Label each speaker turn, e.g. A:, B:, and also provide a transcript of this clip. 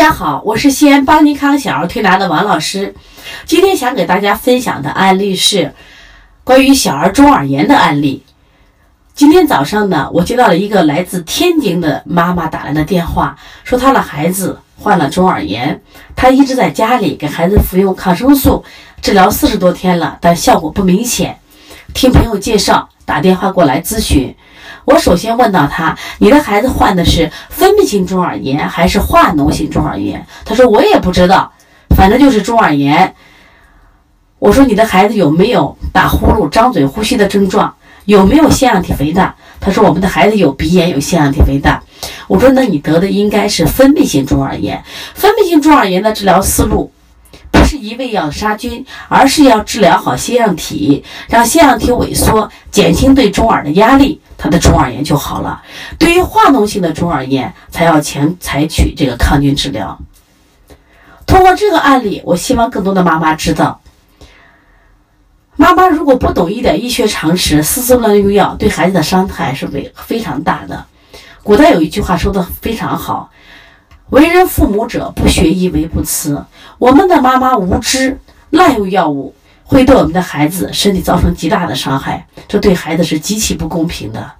A: 大家好，我是西安邦尼康小儿推拿的王老师。今天想给大家分享的案例是关于小儿中耳炎的案例。今天早上呢，我接到了一个来自天津的妈妈打来的电话，说她的孩子患了中耳炎，她一直在家里给孩子服用抗生素，治疗四十多天了，但效果不明显。听朋友介绍，打电话过来咨询。我首先问到他：“你的孩子患的是分泌性中耳炎还是化脓性中耳炎？”他说：“我也不知道，反正就是中耳炎。”我说：“你的孩子有没有打呼噜、张嘴呼吸的症状？有没有腺样体肥大？”他说：“我们的孩子有鼻炎，有腺样体肥大。”我说：“那你得的应该是分泌性中耳炎。分泌性中耳炎的治疗思路。”是一味药杀菌，而是要治疗好腺样体，让腺样体萎缩，减轻对中耳的压力，他的中耳炎就好了。对于化脓性的中耳炎，才要前采取这个抗菌治疗。通过这个案例，我希望更多的妈妈知道，妈妈如果不懂一点医学常识，私自乱用药，对孩子的伤害是非非常大的。古代有一句话说的非常好。为人父母者，不学医，为不慈。我们的妈妈无知，滥用药物，会对我们的孩子身体造成极大的伤害，这对孩子是极其不公平的。